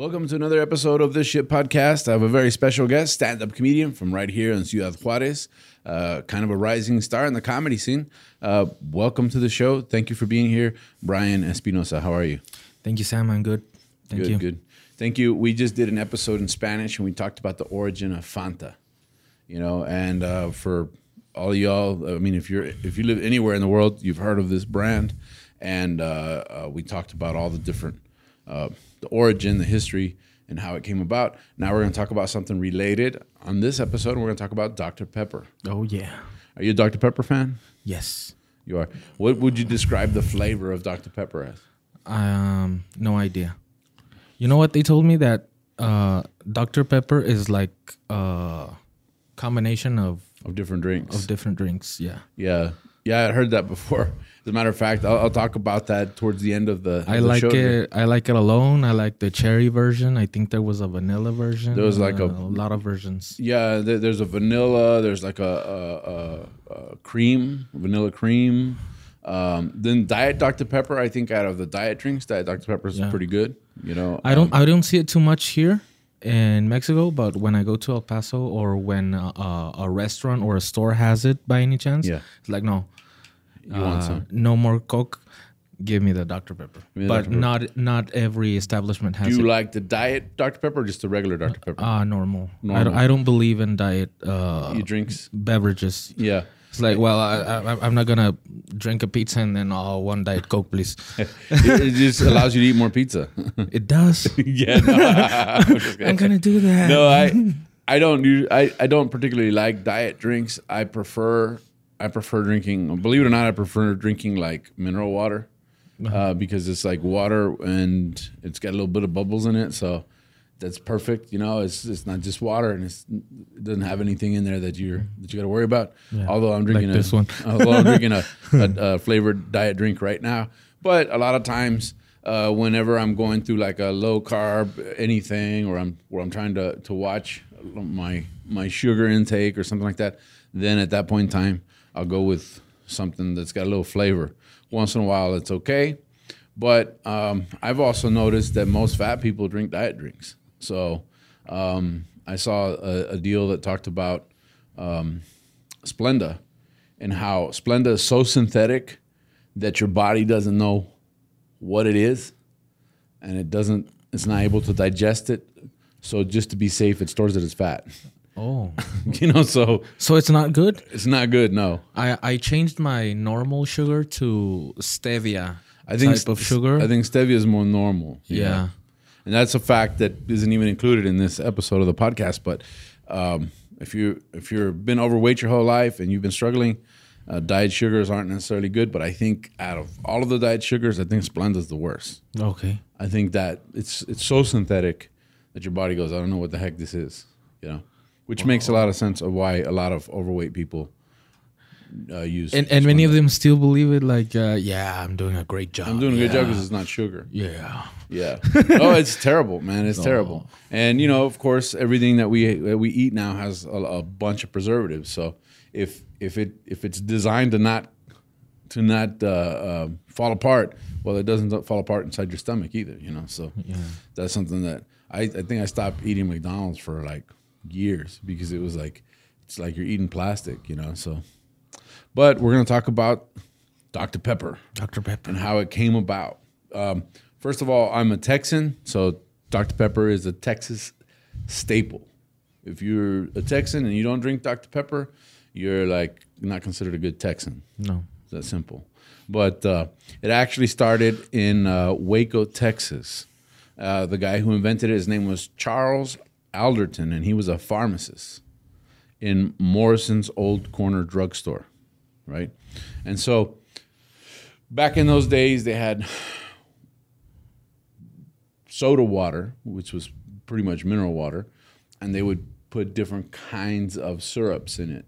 Welcome to another episode of This Shit Podcast. I have a very special guest, stand up comedian from right here in Ciudad Juarez, uh, kind of a rising star in the comedy scene. Uh, welcome to the show. Thank you for being here. Brian Espinosa, how are you? Thank you, Sam. I'm good. Thank good, you. good. Thank you. We just did an episode in Spanish and we talked about the origin of Fanta. You know, and uh, for all of y'all, I mean, if you're if you live anywhere in the world, you've heard of this brand, and uh, uh, we talked about all the different uh, the origin, the history, and how it came about. Now we're going to talk about something related on this episode. We're going to talk about Dr Pepper. Oh yeah. Are you a Dr Pepper fan? Yes. You are. What would you describe the flavor of Dr Pepper as? Um, no idea. You know what they told me that uh, Dr Pepper is like a combination of Of different drinks. of different drinks. Yeah. Yeah, yeah, I heard that before. As a matter of fact, I'll, I'll talk about that towards the end of the. I the like show. it. I like it alone. I like the cherry version. I think there was a vanilla version. There was like a- a lot of versions. Yeah, there, there's a vanilla. There's like a, a, a, cream, vanilla cream. Um, then Diet Dr Pepper. I think out of the diet drinks, Diet Dr Pepper is Yeah. pretty good. You know, I don't. I don't see it too much here in Mexico, but when I go to El Paso or when uh, uh, a restaurant or a store has it by any chance, Yeah. it's like no, you want uh, some? no more Coke. Give me the Dr Pepper. the But Dr. Pepper. not not every establishment has. Do you it. like the Diet Dr Pepper or just the regular Dr Pepper? Ah, normal. I don't. I don't believe in diet uh, you drinks? beverages. Yeah. It's like, well, I, I, I'm not gonna drink a pizza and then oh, one diet Coke, please. it, it just allows you to eat more pizza. it does. yeah. No, I'm. I'm gonna do that. no, I I don't do I, I don't particularly like diet drinks. I prefer I prefer drinking. Believe it or not, I prefer drinking like mineral water uh, because it's like water and it's got a little bit of bubbles in it, so that's perfect. You know, it's it's not just water and it's, it doesn't have anything in there that you're that you got to worry about. Although I'm drinking Like a, this one. although I'm drinking a, a, a flavored diet drink right now, but a lot of times. Uh, whenever I'm going through like a low carb anything, or I'm or I'm trying to to watch my my sugar intake or something like that, then at that point in time, I'll go with something that's got a little flavor. Once in a while, it's okay, but um, I've also noticed that most fat people drink diet drinks. So um, I saw a, a deal that talked about um, Splenda and how Splenda is so synthetic that your body doesn't know what it is and it doesn't it's not able to digest it so just to be safe it stores it as fat Oh, you know so so it's not good. it's not good no I, I changed my normal sugar to stevia i think type of sugar. i think stevia is more normal yeah. And that's a fact that isn't even included in this episode of the podcast but um, if you if you've been overweight your whole life and you've been struggling uh, diet sugars aren't necessarily good but i think out of all of the diet sugars i think splenda's the worst Okay. I think that it's it's so synthetic that your body goes, I don't know what the heck this is, you know, which makes a lot of sense of why a lot of overweight people uh, use. And and many of them still believe it. Like, uh, yeah, I'm doing a great job. I'm doing a good job because it's not sugar. Yeah. Yeah. oh, it's terrible, man. It's terrible. And you know, of course, everything that we that we eat now has a, a bunch of preservatives. So if if it if it's designed to not to not uh, uh, fall apart, well, it doesn't fall apart inside your stomach either. You know, so that's something that I, I think I stopped eating McDonald's for like years because it was like it's like you're eating plastic. You know, so. But we're gonna talk about Dr Pepper Dr. Pepper. and how it came about. Um, first of all, I'm a Texan, so Dr. Pepper is a Texas staple. If you're a Texan and you don't drink Dr. Pepper, you're like not considered a good Texan. No. It's that simple. But uh, it actually started in uh, Waco, Texas. Uh, the guy who invented it, his name was Charles Alderton, and he was a pharmacist in Morrison's Old Corner Drugstore, right? And so back in those days, they had soda water, which was pretty much mineral water, and they would put different kinds of syrups in it.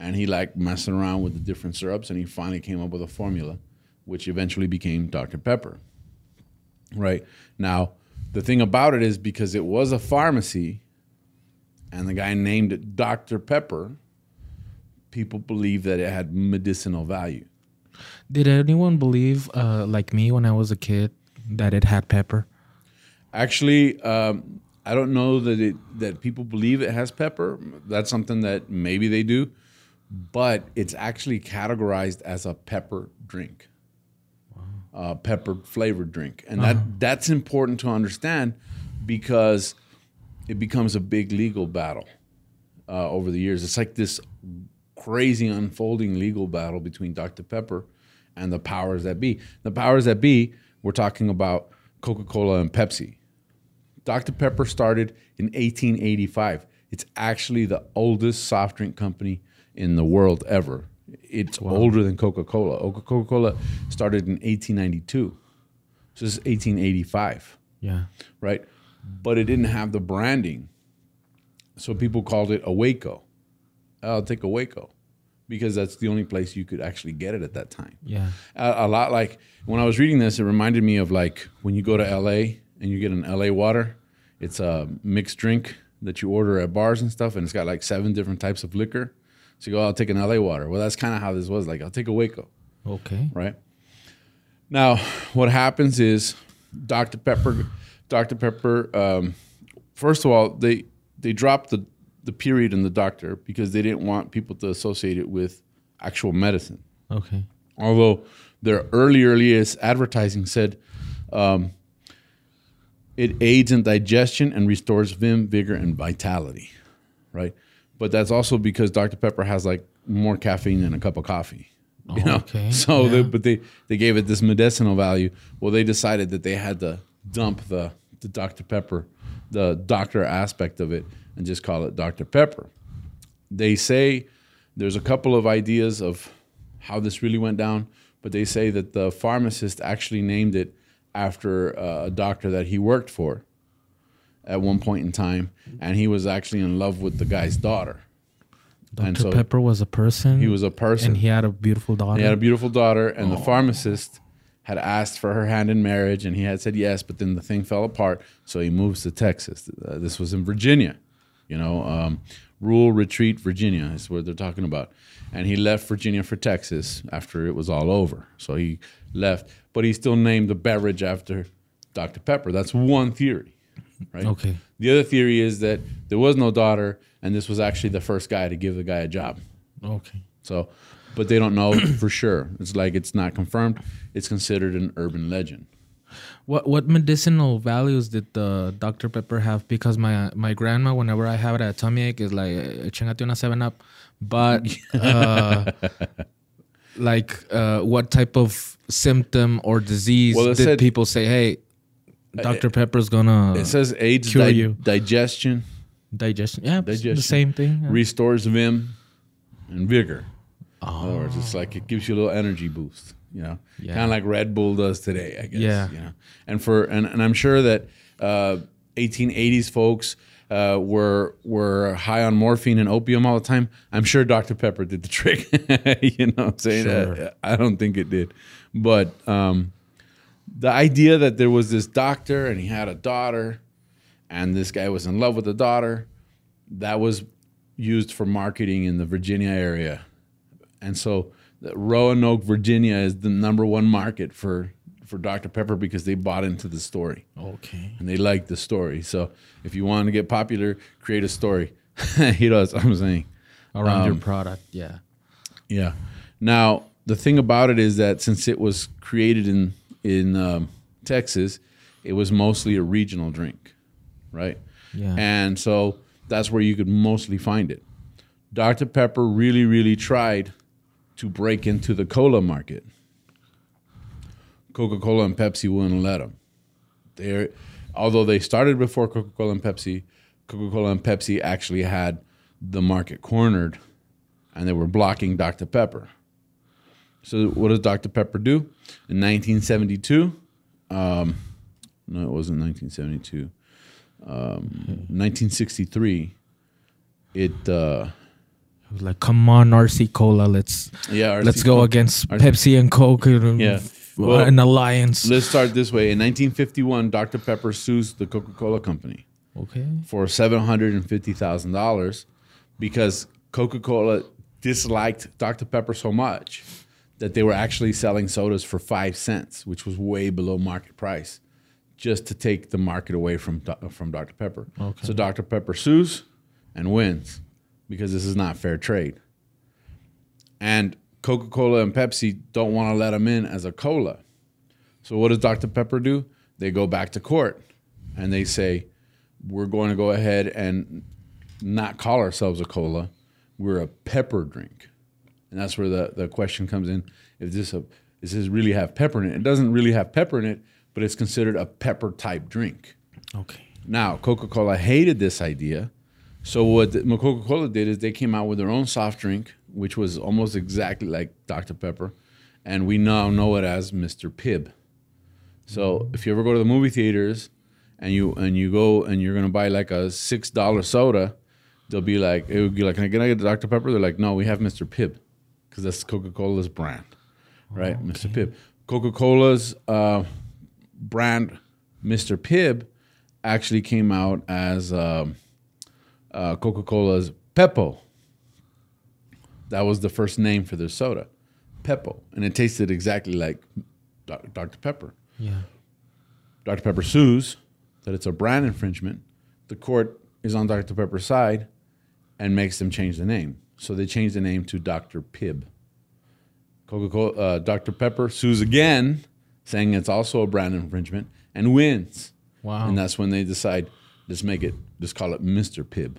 and he liked messing around with the different syrups, and he finally came up with a formula, which eventually became Dr Pepper. Right now, the thing about it is because it was a pharmacy, and the guy named it Dr Pepper. People believe that it had medicinal value. Did anyone believe, uh, like me when I was a kid, that it had pepper? Actually, um, I don't know that it that people believe it has pepper. That's something that maybe they do, but it's actually categorized as a pepper drink, uh, pepper flavored drink, and that that's important to understand because it becomes a big legal battle uh, over the years. It's like this crazy unfolding legal battle between Dr. Pepper and the powers that be. The powers that be, we're talking about Coca Cola and Pepsi. Dr. Pepper started in 1885. It's actually the oldest soft drink company in the world ever. It's older than Coca Cola. Oh, Coca Cola started in 1892. So this is 1885 Yeah. right? But it didn't have the branding. So people called it a Waco. I'll take a Waco because that's the only place you could actually get it at that time. Yeah. A, a lot like when I was reading this, it reminded me of like when you go to LA and you get an LA water. It's a mixed drink that you order at bars and stuff, and it's got like seven different types of liquor. So you go, I'll take an LA water. Well, that's kind of how this was. Like, I'll take a Waco Okay. right? Now, what happens is Dr. Pepper, Dr. Pepper. Um, first of all, they they dropped the the period and the doctor because they didn't want people to associate it with actual medicine. Okay. Although their early earliest advertising said um, it aids in digestion and restores vim, vigor, and vitality, right? But that's also because Dr. Pepper has like more caffeine than a cup of coffee. You know? Okay, So, yeah. they, but they they gave it this medicinal value. Well, they decided that they had to dump the the Dr. Pepper, the doctor aspect of it, and just call it Dr. Pepper. They say there's a couple of ideas of how this really went down, but they say that the pharmacist actually named it after uh, a doctor that he worked for at one point in time, and he was actually in love with the guy's daughter. Dr. And so Pepper was a person. he was a person. and he had a beautiful daughter. He had a beautiful daughter, and the pharmacist had asked for her hand in marriage, and he had said yes, but then the thing fell apart, so he moves to Texas. Uh, this was in Virginia, you know, um, rural retreat, Virginia is what they're talking about. And he left Virginia for Texas after it was all over. So he left, but he still named the beverage after Dr. Pepper. That's one theory, right? Okay. The other theory is that there was no daughter, and this was actually the first guy to give the guy a job. Okay. So, but they don't know for sure. It's like it's not confirmed. It's considered an urban legend. What what medicinal values did the Dr. Pepper have? Because my my grandma, whenever I have a tummy ache, is like "Eh, chingate una seven up. But uh, like, uh, what type of symptom or disease Well, did said- people say? Hey, Dr. Pepper's gonna It says aids cure di- you. digestion, digestion. Yeah, the same thing. yeah. restores vim and vigor. Other words, it's like it gives you a little energy boost. You know, Yeah. kind of like Red Bull does today. I guess. Yeah. You know, and for and, and I'm sure that uh, 1880s folks. Uh, were were high on morphine and opium all the time. I'm sure Dr Pepper did the trick. you know, what I'm saying Sure. Uh, I don't think it did, but um, the idea that there was this doctor and he had a daughter and this guy was in love with the daughter that was used for marketing in the Virginia area. And so the Roanoke, Virginia is the number one market for for Dr. Pepper because they bought into the story Okay. and they liked the story. So if you want to get popular, create a story. he does, I'm saying. Around your Um, product, yeah. Yeah. Now the thing about it is that since it was created in in um, Texas, it was mostly a regional drink, right? Yeah. And so that's where you could mostly find it. Dr. Pepper really, really tried to break into the cola market. Coca Cola and Pepsi wouldn't let them. They, although they started before Coca Cola and Pepsi, Coca Cola and Pepsi actually had the market cornered, and they were blocking Dr. Pepper. So what does Dr. Pepper do? In 1972, um, no, it wasn't 1972. Um, 1963, it uh, I was like, come on, RC Cola, let's Yeah, RC let's go Cola. against RC Pepsi and Coke. and- Yeah. uh, Well, an alliance. Let's start this way. In 1951, Dr. Pepper sues the Coca Cola Company Okay. for $750,000 because Coca Cola disliked Dr. Pepper so much that they were actually selling sodas for five cents, which was way below market price, just to take the market away from, from Dr. Pepper. Okay. So Dr. Pepper sues and wins because this is not fair trade. And Coca Cola and Pepsi don't want to let them in as a cola. So what does Dr. Pepper do? They go back to court and they say, we're going to go ahead and not call ourselves a cola. We're a pepper drink. And that's where the, the question comes in. If this a, does this really have pepper in it? It doesn't really have pepper in it, but it's considered a pepper type drink. Okay. Now, Coca Cola hated this idea. So, what Coca Cola did is they came out with their own soft drink, which was almost exactly like Dr. Pepper. And we now know it as Mr. Pibb. So, if you ever go to the movie theaters and you and you go and you're gonna buy like a six dollar soda, they'll be like, it would be like, can I get, can I get Dr. Pepper? They're like, no, we have Mr. Pibb because that's Coca Cola's brand, right? Mr. Pibb. Coca Cola's uh, brand, Mr. Pibb, actually came out as um, uh, Coca Cola's Peppo. That was the first name for their soda, Peppo. And it tasted exactly like Dr. Pepper. Yeah. Dr. Pepper sues that it's a brand infringement. The court is on Dr. Pepper's side and makes them change the name. So they changed the name to Dr. Pibb. Coca-Cola, uh, Dr. Pepper sues again, saying it's also a brand infringement, and wins. Wow. And that's when they decide, let's make it, let's call it Mr. Pibb.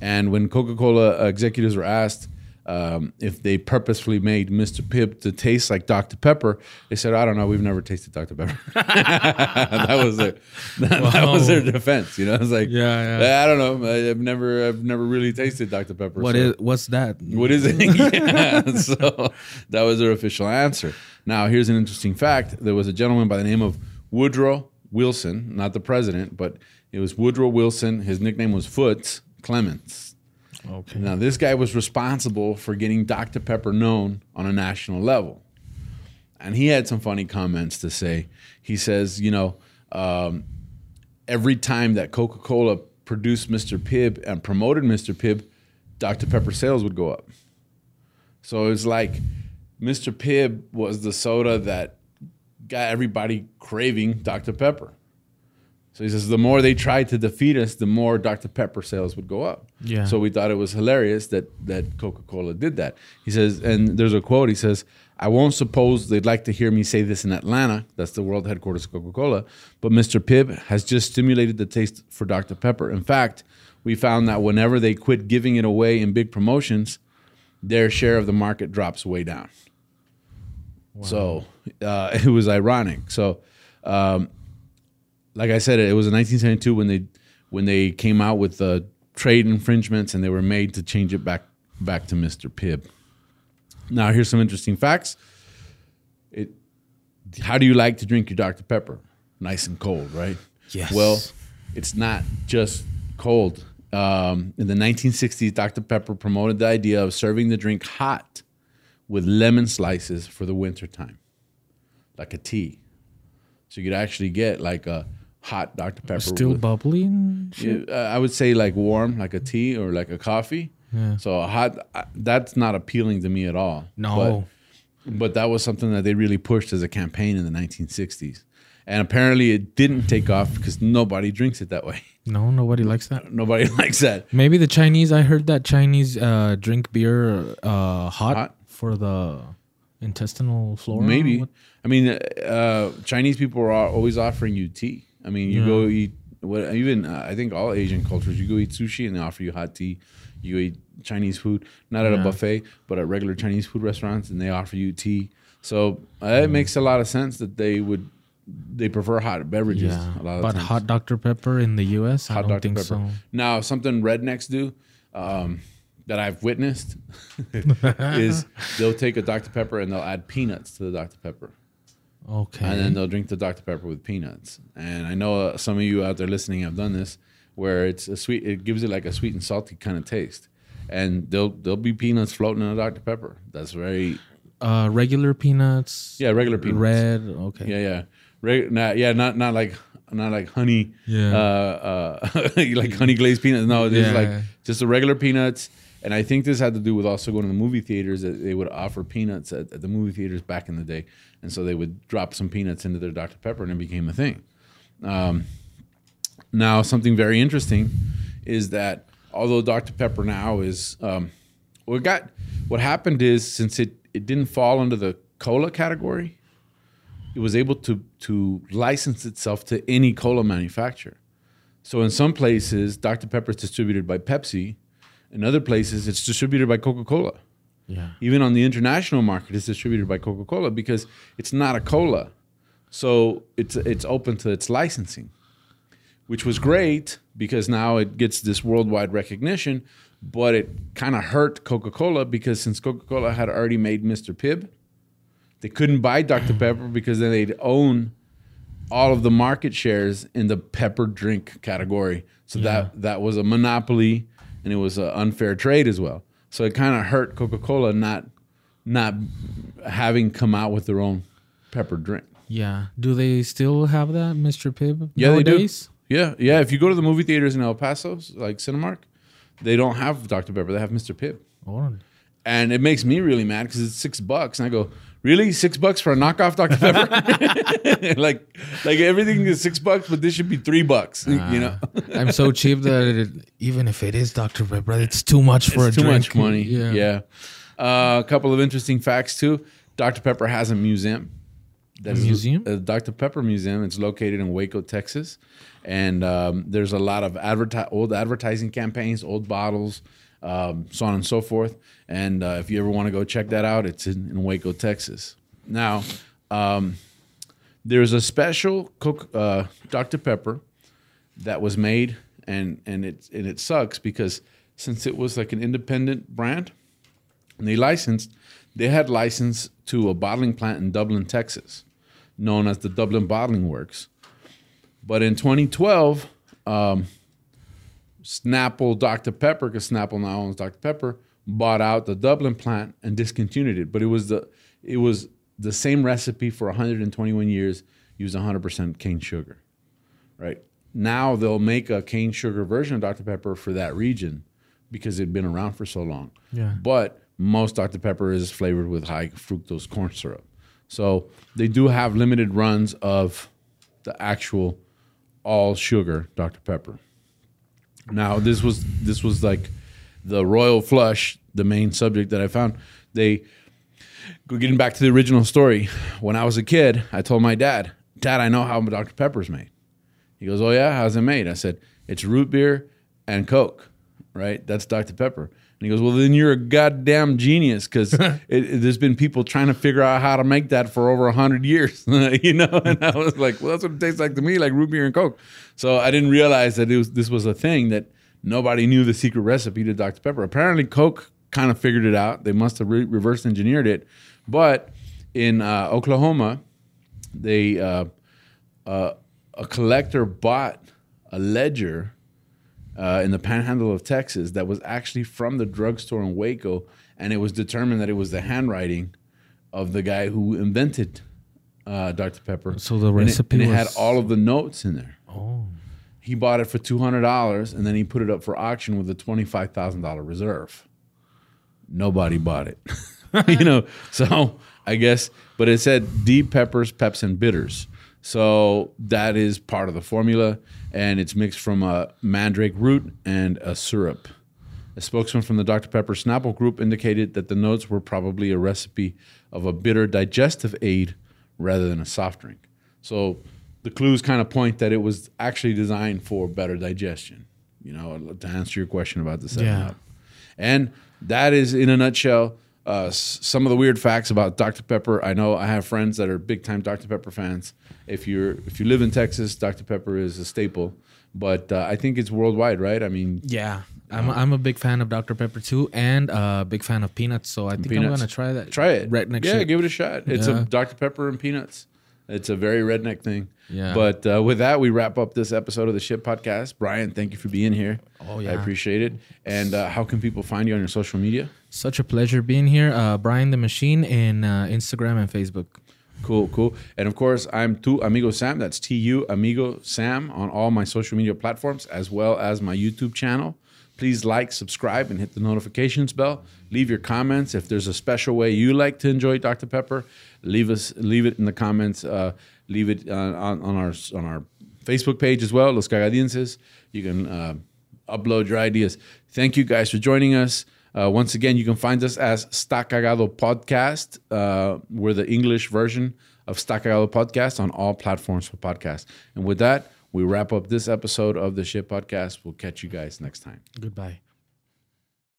And when Coca-Cola executives were asked um, if they purposefully made Mr. Pibb to taste like Dr. Pepper, they said, "I don't know. We've never tasted Dr. Pepper." that was their that, that was their defense. You know, it's like, Yeah, yeah. I don't know. I- I've never I've never really tasted Dr. Pepper. What so- is what's that? what is it? yeah. So that was their official answer. Now, here's an interesting fact. There was a gentleman by the name of Woodrow Wilson, not the president, but it was Woodrow Wilson. His nickname was Foots Clements. Okay. Now, this guy was responsible for getting Dr. Pepper known on a national level. And he had some funny comments to say. He says, you know, um, every time that Coca Cola produced Mr. Pibb and promoted Mr. Pibb, Dr. Pepper sales would go up. So it's like Mr. Pibb was the soda that got everybody craving Dr. Pepper. So he says the more they tried to defeat us, the more Dr. Pepper sales would go up. Yeah. So we thought it was hilarious that that Coca-Cola did that. He says, and there's a quote. He says, "I won't suppose they'd like to hear me say this in Atlanta. That's the world headquarters of Coca-Cola. But Mr. Pibb has just stimulated the taste for Dr. Pepper. In fact, we found that whenever they quit giving it away in big promotions, their share of the market drops way down. Wow. So uh, it was ironic. So, um, like I said, it was in 1972 when they when they came out with the trade infringements and they were made to change it back back to Mr. Pibb. Now, here's some interesting facts. It, how do you like to drink your Dr. Pepper? Nice and cold, right? Yes. Well, it's not just cold. Um, in the 1960s, Dr. Pepper promoted the idea of serving the drink hot with lemon slices for the wintertime, like a tea. So you could actually get like a hot Dr. Pepper. Still with- shit? yeah, uh, I would say like warm, like a tea or like a coffee. Yeah. So hot, uh, that's not appealing to me at all. No. But, but that was something that they really pushed as a campaign in the 1960s. And apparently it didn't take off because nobody drinks it that way. No, nobody likes that. Nobody likes that. Maybe the Chinese. I heard that Chinese uh, drink beer uh, hot, Hot? for the intestinal flora. Maybe. I mean, uh, Chinese people are always offering you tea. I mean, you go eat what even uh, I think all Asian cultures. You go eat sushi and they offer you hot tea. You eat Chinese food, not at a buffet, but at regular Chinese food restaurants, and they offer you tea. So uh, Mm. it makes a lot of sense that they would they prefer hot beverages. Yeah, a lot of but times. hot Dr Pepper in the U.S. I hot don't Dr. think Pepper. so. Now, something rednecks do um, that I've witnessed is they'll take a Dr. Pepper and they'll add peanuts to the Dr. Pepper. Okay. and then they'll drink the Dr Pepper with peanuts. And I know uh, some of you out there listening have done this, where it's a sweet. It gives it like a sweet and salty kind of taste. and there'll there'll be peanuts floating in a Dr Pepper. That's very Uh, regular peanuts. yeah regular peanuts. Red. Okay. Yeah, yeah, Reg- not, yeah, not not like not like honey. Yeah. Uh, uh, like honey glazed peanuts. No, it's Yeah. like just the regular peanuts. And I think this had to do with also going to the movie theaters. That they would offer peanuts at, at the movie theaters back in the day, and so they would drop some peanuts into their Dr Pepper, and it became a thing. Um, now, something very interesting is that although Dr Pepper now is, um, what got what happened is since it it didn't fall under the cola category, it was able to to license itself to any cola manufacturer. So in some places, Dr Pepper is distributed by Pepsi. In other places, it's distributed by Coca Cola. Yeah. Even on the international market, it's distributed by Coca Cola because it's not a cola, so it's it's open to its licensing, which was great because now it gets this worldwide recognition. But it kind of hurt Coca Cola because since Coca Cola had already made Mr. Pibb, they couldn't buy Dr. Pepper because then they'd own all of the market shares in the pepper drink category. So that that was a monopoly and it was an unfair trade as well. So it kind of hurt Coca-Cola not not having come out with their own pepper drink. Yeah. Do they still have that, Mr. Pibb? Yeah, they do. Yeah, yeah. If you go to the movie theaters in El Paso, like Cinemark, they don't have Dr. Pepper. They have Mr. Pibb. Oh. And it makes me really mad because it's six bucks. And I go, really? Six bucks for a knockoff Dr. Pepper? like, like everything is six bucks, but this should be three bucks. you know, I'm so cheap that it, even if it is Dr. Pepper, it's too much for it's a too drink. much money. Yeah. Yeah. Uh, a couple of interesting facts too. Dr. Pepper has a museum. A museum? A Dr. Pepper Museum. It's located in Waco, Texas, and um, there's a lot of adverti- old advertising campaigns, old bottles, um, so on and so forth. And uh, if you ever want to go check that out, it's in, in Waco, Texas. Now, um, there's a special Coke, uh, Dr. Pepper that was made, and and it and it sucks because since it was like an independent brand, and they licensed, they had license to a bottling plant in Dublin, Texas, known as the Dublin Bottling Works. But in 2012, um, Snapple Dr. Pepper, because Snapple now owns Dr. Pepper, bought out the Dublin plant and discontinued it. But it was the it was the same recipe for 121 years, used 100% cane sugar. Right now, they'll make a cane sugar version of Dr. Pepper for that region because it'd been around for so long. Yeah. But most Dr. Pepper is flavored with high fructose corn syrup. So they do have limited runs of the actual all sugar Dr. Pepper. Now this was this was like the royal flush, the main subject that I found. They getting back to the original story. When I was a kid, I told my dad, "Dad, I know how Dr. Pepper's made." He goes, "Oh yeah, how's it made?" I said, "It's root beer and Coke, right? That's Dr. Pepper." And he goes, "Well, then you're a goddamn genius because there's been people trying to figure out how to make that for over hundred years, you know." And I was like, "Well, that's what it tastes like to me, like root beer and Coke." So I didn't realize that it was this was a thing that nobody knew the secret recipe to Dr. Pepper. Apparently, Coke kind of figured it out. They must have re- reverse engineered it, but in uh, Oklahoma, they uh, uh, a collector bought a ledger uh, in the panhandle of Texas that was actually from the drugstore in Waco, and it was determined that it was the handwriting of the guy who invented uh, Dr. Pepper. So the And it- recipe and it, had all of the notes in there. Oh. He bought it for two hundred dollars, and then he put it up for auction with a twenty-five thousand dollar reserve. Nobody bought it, you know. So I guess, but it said deep peppers, peps, and bitters. So that is part of the formula, and it's mixed from a mandrake root and a syrup. A spokesman from the Dr. Pepper Snapple Group indicated that the notes were probably a recipe of a bitter digestive aid rather than a soft drink. So the clues kind of point that it was actually designed for better digestion. You know, to answer your question about the seven Yeah. up, and that is in a nutshell uh, some of the weird facts about Dr. Pepper. I know I have friends that are big time Dr. Pepper fans. If you're if you live in Texas, Dr. Pepper is a staple. But uh, I think it's worldwide, right? I mean, Yeah. I'm, I'm a big fan of Dr. Pepper too, and a big fan of peanuts. So I think I'm gonna try that. try it. right next yeah, year. give it a shot. It's Yeah. a Dr. Pepper and peanuts. It's a very redneck thing. Yeah. But uh, with that, we wrap up this episode of the Shit Podcast. Brian, thank you for being here. Oh, yeah, I appreciate it. And uh, how can people find you on your social media? Such a pleasure being here. Uh, Brian the Machine in uh, Instagram and Facebook. Cool, cool. And of course, I'm Tu Amigo Sam. That's T U Amigo Sam on all my social media platforms as well as my YouTube channel. Please like, subscribe, and hit the notifications bell. Leave your comments. If there's a special way you like to enjoy Dr. Pepper, leave us leave it in the comments. Uh, leave it uh, on, on our on our Facebook page as well, Los Cagadienses. You can uh, upload your ideas. Thank you guys for joining us. Uh, once again, you can find us as Sta Cagado Podcast. Uh, we're the English version of Sta Cagado Podcast on all platforms for podcasts. And with that, we wrap up this episode of the Shit Podcast. We'll catch you guys next time. Goodbye.